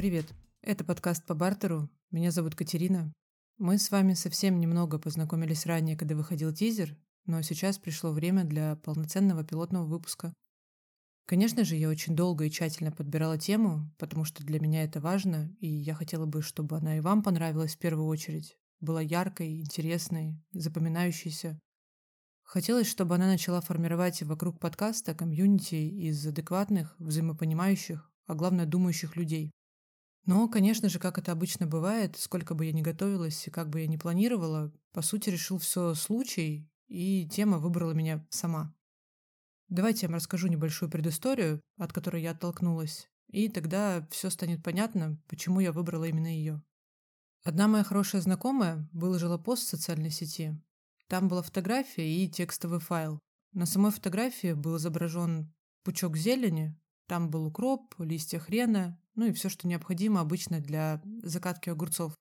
Привет. Это подкаст по бартеру. Меня зовут Катерина. Мы с вами совсем немного познакомились ранее, когда выходил тизер, но сейчас пришло время для полноценного пилотного выпуска. Конечно же, я очень долго и тщательно подбирала тему, потому что для меня это важно, и я хотела бы, чтобы она и вам понравилась в первую очередь. Была яркой, интересной, запоминающейся. Хотелось, чтобы она начала формировать вокруг подкаста комьюнити из адекватных, взаимопонимающих, а главное думающих людей. Но, конечно же, как это обычно бывает, сколько бы я ни готовилась и как бы я ни планировала, по сути, решил все случай, и тема выбрала меня сама. Давайте я вам расскажу небольшую предысторию, от которой я оттолкнулась, и тогда все станет понятно, почему я выбрала именно ее. Одна моя хорошая знакомая выложила пост в социальной сети. Там была фотография и текстовый файл. На самой фотографии был изображен пучок зелени, там был укроп, листья хрена, ну и все, что необходимо обычно для закатки огурцов.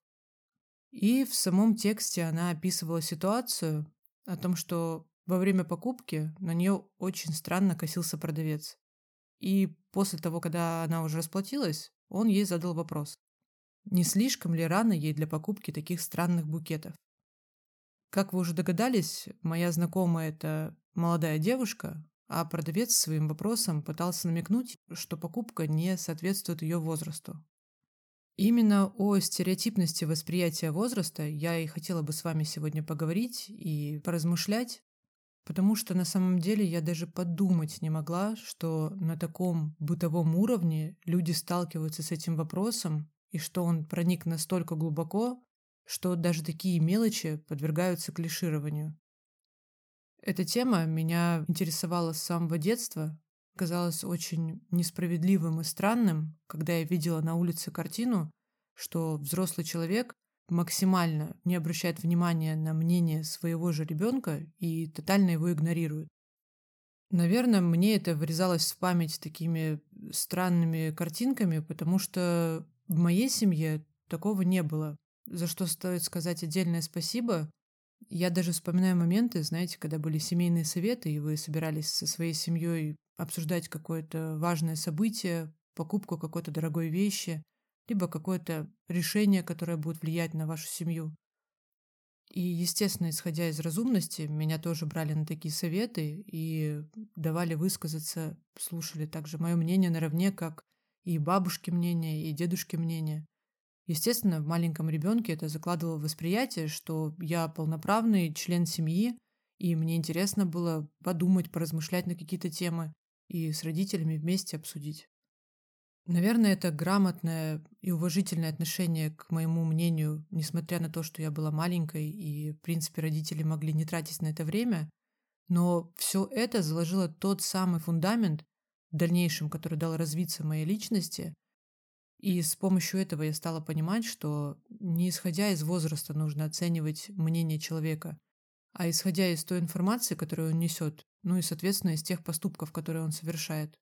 И в самом тексте она описывала ситуацию о том, что во время покупки на нее очень странно косился продавец. И после того, когда она уже расплатилась, он ей задал вопрос. Не слишком ли рано ей для покупки таких странных букетов? Как вы уже догадались, моя знакомая – это молодая девушка, а продавец своим вопросом пытался намекнуть, что покупка не соответствует ее возрасту. Именно о стереотипности восприятия возраста я и хотела бы с вами сегодня поговорить и поразмышлять, потому что на самом деле я даже подумать не могла, что на таком бытовом уровне люди сталкиваются с этим вопросом и что он проник настолько глубоко, что даже такие мелочи подвергаются клишированию. Эта тема меня интересовала с самого детства, казалось очень несправедливым и странным, когда я видела на улице картину, что взрослый человек максимально не обращает внимания на мнение своего же ребенка и тотально его игнорирует. Наверное, мне это врезалось в память такими странными картинками, потому что в моей семье такого не было, за что стоит сказать отдельное спасибо я даже вспоминаю моменты, знаете, когда были семейные советы, и вы собирались со своей семьей обсуждать какое-то важное событие, покупку какой-то дорогой вещи, либо какое-то решение, которое будет влиять на вашу семью. И, естественно, исходя из разумности, меня тоже брали на такие советы и давали высказаться, слушали также мое мнение наравне, как и бабушки мнение, и дедушки мнение. Естественно, в маленьком ребенке это закладывало восприятие, что я полноправный член семьи, и мне интересно было подумать, поразмышлять на какие-то темы и с родителями вместе обсудить. Наверное, это грамотное и уважительное отношение к моему мнению, несмотря на то, что я была маленькой, и, в принципе, родители могли не тратить на это время, но все это заложило тот самый фундамент в дальнейшем, который дал развиться моей личности – и с помощью этого я стала понимать, что не исходя из возраста нужно оценивать мнение человека, а исходя из той информации, которую он несет, ну и, соответственно, из тех поступков, которые он совершает.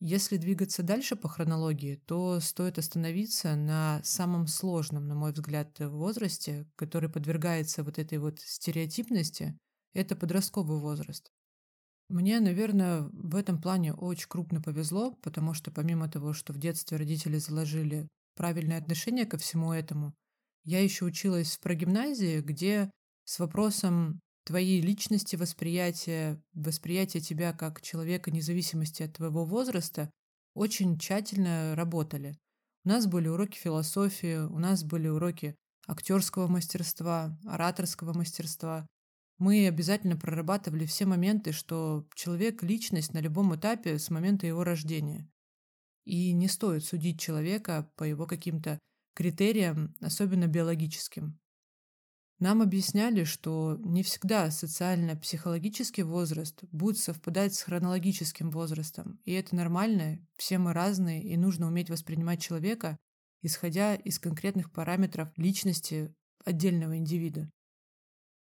Если двигаться дальше по хронологии, то стоит остановиться на самом сложном, на мой взгляд, возрасте, который подвергается вот этой вот стереотипности, это подростковый возраст. Мне, наверное, в этом плане очень крупно повезло, потому что помимо того, что в детстве родители заложили правильное отношение ко всему этому, я еще училась в прогимназии, где с вопросом твоей личности, восприятия, восприятия тебя как человека, независимости от твоего возраста, очень тщательно работали. У нас были уроки философии, у нас были уроки актерского мастерства, ораторского мастерства, мы обязательно прорабатывали все моменты, что человек – личность на любом этапе с момента его рождения. И не стоит судить человека по его каким-то критериям, особенно биологическим. Нам объясняли, что не всегда социально-психологический возраст будет совпадать с хронологическим возрастом, и это нормально, все мы разные, и нужно уметь воспринимать человека, исходя из конкретных параметров личности отдельного индивида.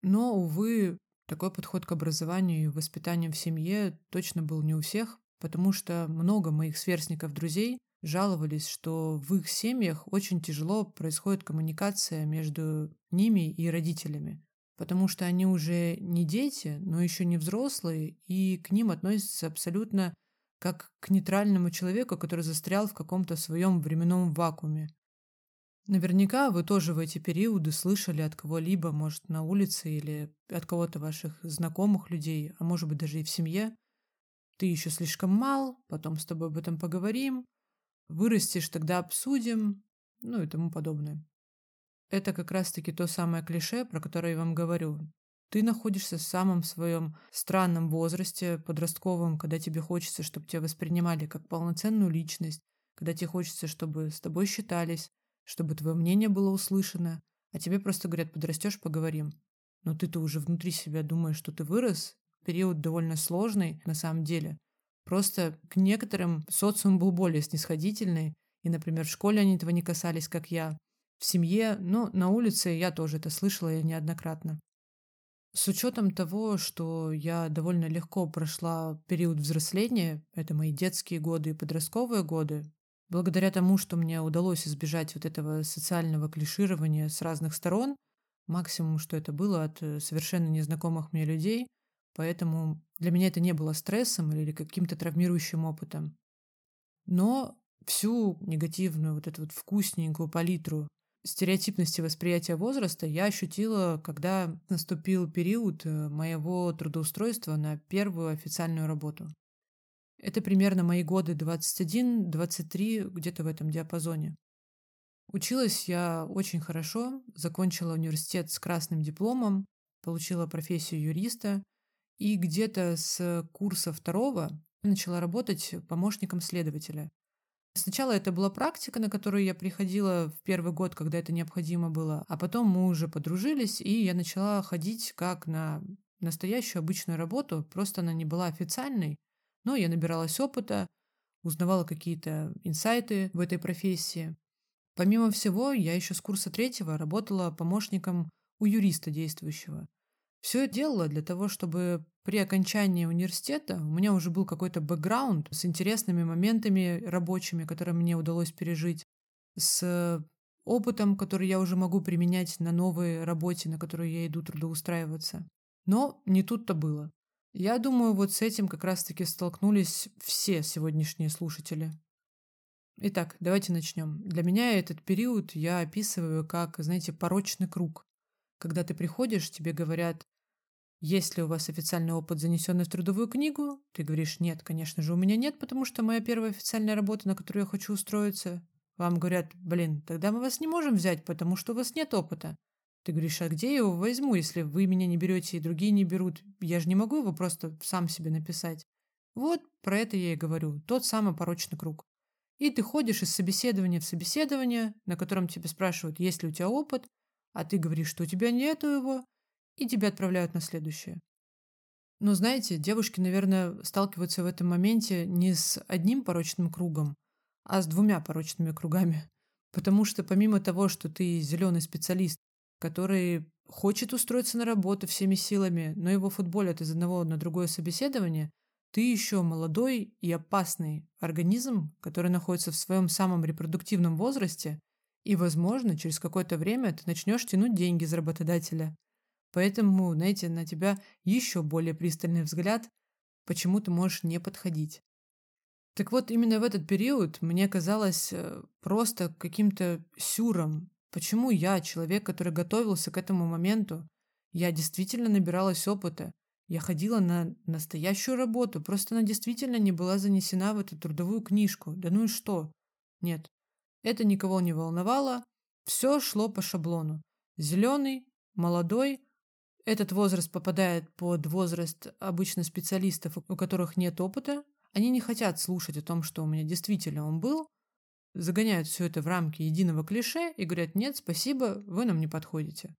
Но, увы, такой подход к образованию и воспитанию в семье точно был не у всех, потому что много моих сверстников-друзей жаловались, что в их семьях очень тяжело происходит коммуникация между ними и родителями, потому что они уже не дети, но еще не взрослые, и к ним относятся абсолютно как к нейтральному человеку, который застрял в каком-то своем временном вакууме. Наверняка вы тоже в эти периоды слышали от кого-либо, может, на улице или от кого-то ваших знакомых людей, а может быть даже и в семье. Ты еще слишком мал, потом с тобой об этом поговорим, вырастешь, тогда обсудим, ну и тому подобное. Это как раз-таки то самое клише, про которое я вам говорю. Ты находишься в самом своем странном возрасте, подростковом, когда тебе хочется, чтобы тебя воспринимали как полноценную личность, когда тебе хочется, чтобы с тобой считались, чтобы твое мнение было услышано, а тебе просто говорят, подрастешь, поговорим. Но ты-то уже внутри себя думаешь, что ты вырос. Период довольно сложный на самом деле. Просто к некоторым социум был более снисходительный, и, например, в школе они этого не касались, как я. В семье, ну, на улице я тоже это слышала неоднократно. С учетом того, что я довольно легко прошла период взросления, это мои детские годы и подростковые годы, Благодаря тому, что мне удалось избежать вот этого социального клиширования с разных сторон, максимум, что это было от э, совершенно незнакомых мне людей, поэтому для меня это не было стрессом или каким-то травмирующим опытом. Но всю негативную вот эту вот вкусненькую палитру стереотипности восприятия возраста я ощутила, когда наступил период э, моего трудоустройства на первую официальную работу. Это примерно мои годы 21-23, где-то в этом диапазоне. Училась я очень хорошо, закончила университет с красным дипломом, получила профессию юриста и где-то с курса второго начала работать помощником следователя. Сначала это была практика, на которую я приходила в первый год, когда это необходимо было, а потом мы уже подружились, и я начала ходить как на настоящую обычную работу, просто она не была официальной, но я набиралась опыта, узнавала какие-то инсайты в этой профессии. Помимо всего, я еще с курса третьего работала помощником у юриста действующего. Все это делала для того, чтобы при окончании университета у меня уже был какой-то бэкграунд с интересными моментами рабочими, которые мне удалось пережить, с опытом, который я уже могу применять на новой работе, на которую я иду трудоустраиваться. Но не тут-то было. Я думаю, вот с этим как раз-таки столкнулись все сегодняшние слушатели. Итак, давайте начнем. Для меня этот период я описываю как, знаете, порочный круг. Когда ты приходишь, тебе говорят, есть ли у вас официальный опыт, занесенный в трудовую книгу? Ты говоришь, нет, конечно же, у меня нет, потому что моя первая официальная работа, на которую я хочу устроиться. Вам говорят, блин, тогда мы вас не можем взять, потому что у вас нет опыта. Ты говоришь, а где я его возьму, если вы меня не берете и другие не берут? Я же не могу его просто сам себе написать. Вот про это я и говорю, тот самый порочный круг. И ты ходишь из собеседования в собеседование, на котором тебя спрашивают, есть ли у тебя опыт, а ты говоришь, что у тебя нету его, и тебя отправляют на следующее. Но знаете, девушки, наверное, сталкиваются в этом моменте не с одним порочным кругом, а с двумя порочными кругами. Потому что помимо того, что ты зеленый специалист, который хочет устроиться на работу всеми силами, но его футболят из одного на другое собеседование, ты еще молодой и опасный организм, который находится в своем самом репродуктивном возрасте, и, возможно, через какое-то время ты начнешь тянуть деньги из работодателя. Поэтому, знаете, на тебя еще более пристальный взгляд, почему ты можешь не подходить. Так вот, именно в этот период мне казалось э, просто каким-то сюром Почему я, человек, который готовился к этому моменту, я действительно набиралась опыта, я ходила на настоящую работу, просто она действительно не была занесена в эту трудовую книжку. Да ну и что? Нет, это никого не волновало, все шло по шаблону. Зеленый, молодой, этот возраст попадает под возраст обычно специалистов, у которых нет опыта. Они не хотят слушать о том, что у меня действительно он был, загоняют все это в рамки единого клише и говорят «нет, спасибо, вы нам не подходите».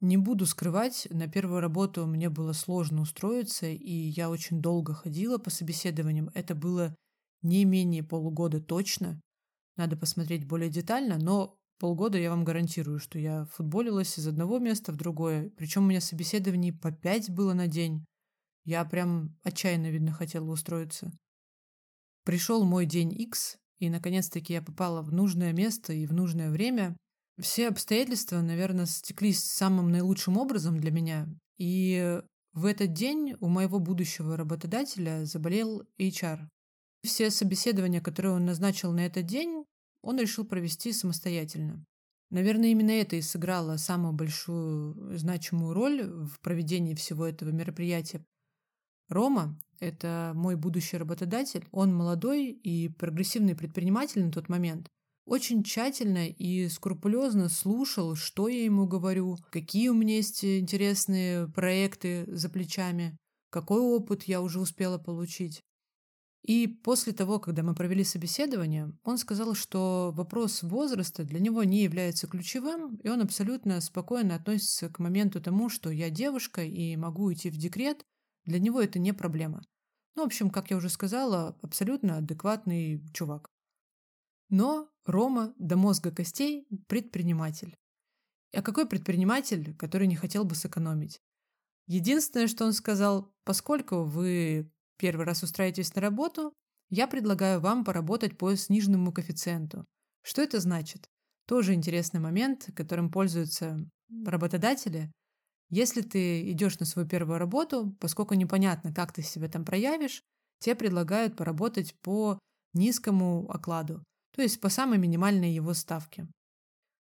Не буду скрывать, на первую работу мне было сложно устроиться, и я очень долго ходила по собеседованиям. Это было не менее полугода точно. Надо посмотреть более детально, но полгода я вам гарантирую, что я футболилась из одного места в другое. Причем у меня собеседований по пять было на день. Я прям отчаянно, видно, хотела устроиться. Пришел мой день X, и, наконец-таки, я попала в нужное место и в нужное время. Все обстоятельства, наверное, стеклись самым наилучшим образом для меня. И в этот день у моего будущего работодателя заболел HR. Все собеседования, которые он назначил на этот день, он решил провести самостоятельно. Наверное, именно это и сыграло самую большую значимую роль в проведении всего этого мероприятия. Рома – это мой будущий работодатель. Он молодой и прогрессивный предприниматель на тот момент. Очень тщательно и скрупулезно слушал, что я ему говорю, какие у меня есть интересные проекты за плечами, какой опыт я уже успела получить. И после того, когда мы провели собеседование, он сказал, что вопрос возраста для него не является ключевым, и он абсолютно спокойно относится к моменту тому, что я девушка и могу уйти в декрет. Для него это не проблема. Ну, в общем, как я уже сказала, абсолютно адекватный чувак. Но Рома до мозга костей предприниматель. А какой предприниматель, который не хотел бы сэкономить? Единственное, что он сказал, поскольку вы первый раз устраиваетесь на работу, я предлагаю вам поработать по сниженному коэффициенту. Что это значит? Тоже интересный момент, которым пользуются работодатели. Если ты идешь на свою первую работу, поскольку непонятно, как ты себя там проявишь, тебе предлагают поработать по низкому окладу, то есть по самой минимальной его ставке.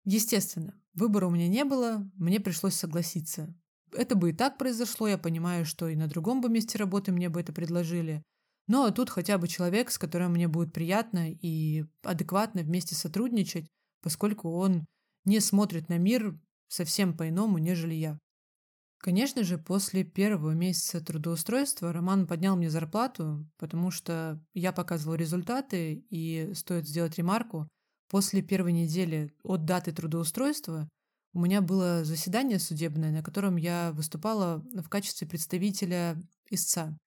Естественно, выбора у меня не было, мне пришлось согласиться это бы и так произошло, я понимаю, что и на другом бы месте работы мне бы это предложили. Но тут хотя бы человек, с которым мне будет приятно и адекватно вместе сотрудничать, поскольку он не смотрит на мир совсем по-иному, нежели я. Конечно же, после первого месяца трудоустройства Роман поднял мне зарплату, потому что я показывал результаты, и стоит сделать ремарку, после первой недели от даты трудоустройства – у меня было заседание судебное, на котором я выступала в качестве представителя истца.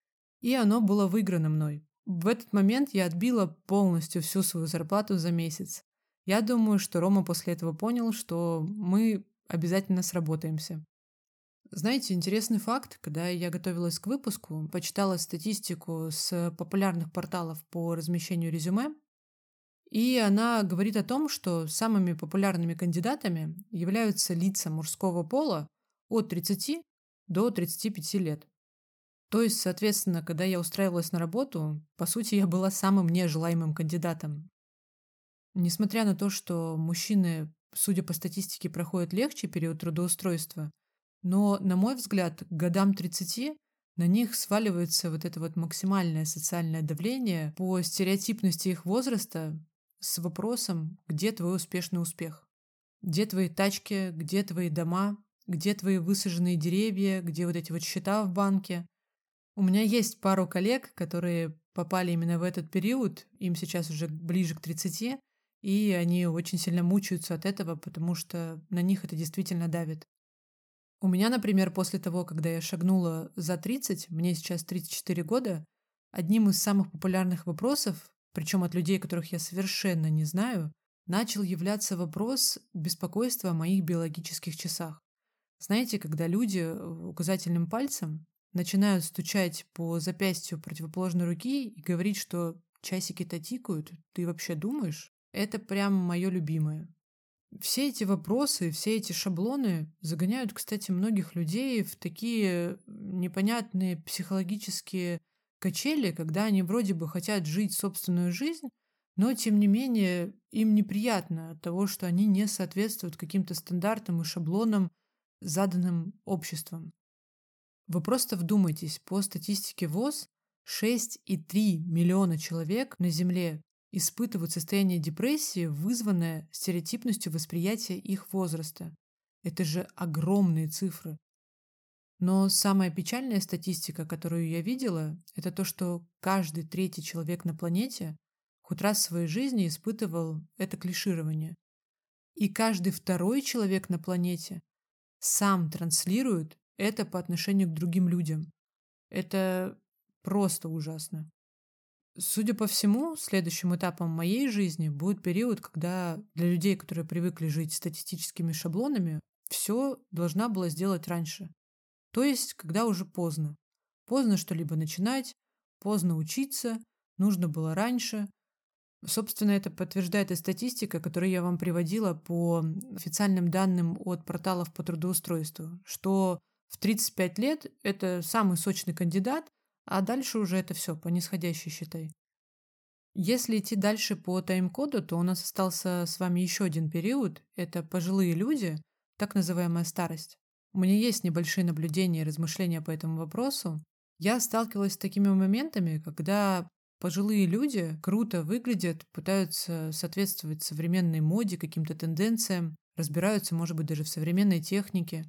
И оно было выиграно мной. В этот момент я отбила полностью всю свою зарплату за месяц. Я думаю, что Рома после этого понял, что мы обязательно сработаемся. Знаете, интересный факт, когда я готовилась к выпуску, почитала статистику с популярных порталов по размещению резюме, и она говорит о том, что самыми популярными кандидатами являются лица мужского пола от 30 до 35 лет. То есть, соответственно, когда я устраивалась на работу, по сути, я была самым нежелаемым кандидатом. Несмотря на то, что мужчины, судя по статистике, проходят легче период трудоустройства, но, на мой взгляд, к годам 30 на них сваливается вот это вот максимальное социальное давление по стереотипности их возраста, с вопросом «Где твой успешный успех?» Где твои тачки, где твои дома, где твои высаженные деревья, где вот эти вот счета в банке. У меня есть пару коллег, которые попали именно в этот период, им сейчас уже ближе к 30, и они очень сильно мучаются от этого, потому что на них это действительно давит. У меня, например, после того, когда я шагнула за 30, мне сейчас 34 года, одним из самых популярных вопросов, причем от людей, которых я совершенно не знаю, начал являться вопрос беспокойства о моих биологических часах. Знаете, когда люди э, указательным пальцем начинают стучать по запястью противоположной руки и говорить, что часики-то тикают, ты вообще думаешь? Это прям мое любимое. Все эти вопросы, все эти шаблоны загоняют, кстати, многих людей в такие непонятные психологические качели, когда они вроде бы хотят жить собственную жизнь, но тем не менее им неприятно от того, что они не соответствуют каким-то стандартам и шаблонам, заданным обществом. Вы просто вдумайтесь, по статистике ВОЗ 6,3 миллиона человек на Земле испытывают состояние депрессии, вызванное стереотипностью восприятия их возраста. Это же огромные цифры. Но самая печальная статистика, которую я видела, это то, что каждый третий человек на планете хоть раз в своей жизни испытывал это клиширование. И каждый второй человек на планете сам транслирует это по отношению к другим людям. Это просто ужасно. Судя по всему, следующим этапом моей жизни будет период, когда для людей, которые привыкли жить статистическими шаблонами, все должна была сделать раньше. То есть, когда уже поздно. Поздно что-либо начинать, поздно учиться, нужно было раньше. Собственно, это подтверждает и статистика, которую я вам приводила по официальным данным от порталов по трудоустройству, что в 35 лет это самый сочный кандидат, а дальше уже это все по нисходящей считай. Если идти дальше по тайм-коду, то у нас остался с вами еще один период. Это пожилые люди, так называемая старость. У меня есть небольшие наблюдения и размышления по этому вопросу. Я сталкивалась с такими моментами, когда пожилые люди круто выглядят, пытаются соответствовать современной моде, каким-то тенденциям, разбираются, может быть, даже в современной технике.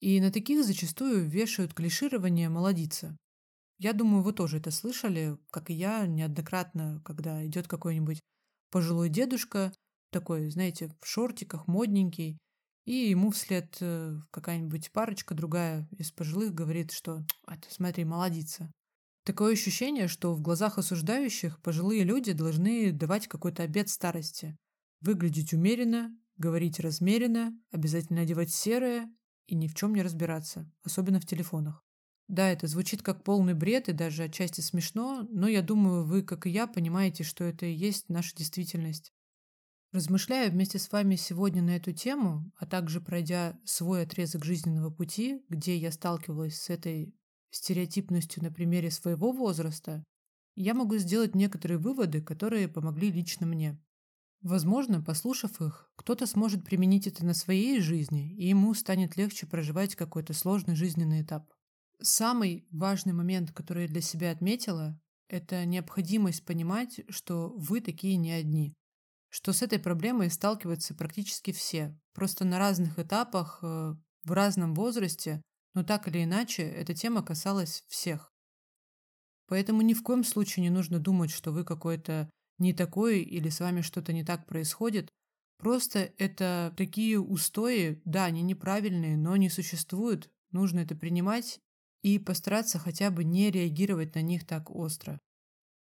И на таких зачастую вешают клиширование «молодица». Я думаю, вы тоже это слышали, как и я, неоднократно, когда идет какой-нибудь пожилой дедушка, такой, знаете, в шортиках, модненький, и ему вслед э, какая-нибудь парочка другая из пожилых говорит, что «это, смотри, молодица». Такое ощущение, что в глазах осуждающих пожилые люди должны давать какой-то обет старости. Выглядеть умеренно, говорить размеренно, обязательно одевать серое и ни в чем не разбираться, особенно в телефонах. Да, это звучит как полный бред и даже отчасти смешно, но я думаю, вы, как и я, понимаете, что это и есть наша действительность. Размышляя вместе с вами сегодня на эту тему, а также пройдя свой отрезок жизненного пути, где я сталкивалась с этой стереотипностью на примере своего возраста, я могу сделать некоторые выводы, которые помогли лично мне. Возможно, послушав их, кто-то сможет применить это на своей жизни, и ему станет легче проживать какой-то сложный жизненный этап. Самый важный момент, который я для себя отметила, это необходимость понимать, что вы такие не одни что с этой проблемой сталкиваются практически все, просто на разных этапах, э, в разном возрасте, но так или иначе эта тема касалась всех. Поэтому ни в коем случае не нужно думать, что вы какой-то не такой или с вами что-то не так происходит. Просто это такие устои, да, они неправильные, но они существуют, нужно это принимать и постараться хотя бы не реагировать на них так остро.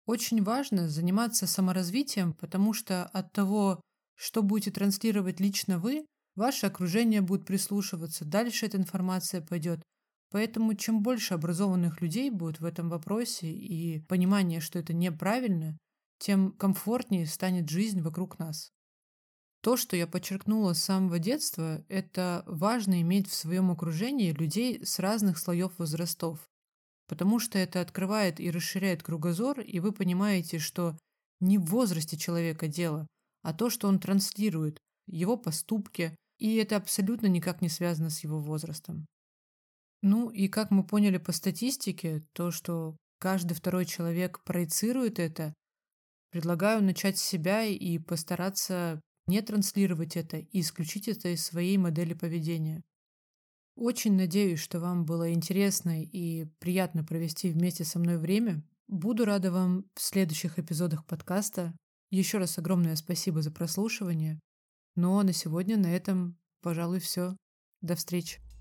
Очень важно заниматься саморазвитием, потому что от того, что будете транслировать лично вы, ваше окружение будет прислушиваться, дальше эта информация пойдет. Поэтому чем больше образованных людей будет в этом вопросе и понимание, что это неправильно, тем комфортнее станет жизнь вокруг нас. То, что я подчеркнула с самого детства, это важно иметь в своем окружении людей с разных слоев возрастов потому что это открывает и расширяет кругозор, и вы понимаете, что не в возрасте человека дело, а то, что он транслирует, его поступки, и это абсолютно никак не связано с его возрастом. Ну и как мы поняли по статистике, то, что каждый второй человек проецирует это, предлагаю начать с себя и постараться не транслировать это и исключить это из своей модели поведения. Очень надеюсь, что вам было интересно и приятно провести вместе со мной время. Буду рада вам в следующих эпизодах подкаста. Еще раз огромное спасибо за прослушивание. Ну а на сегодня на этом, пожалуй, все. До встречи.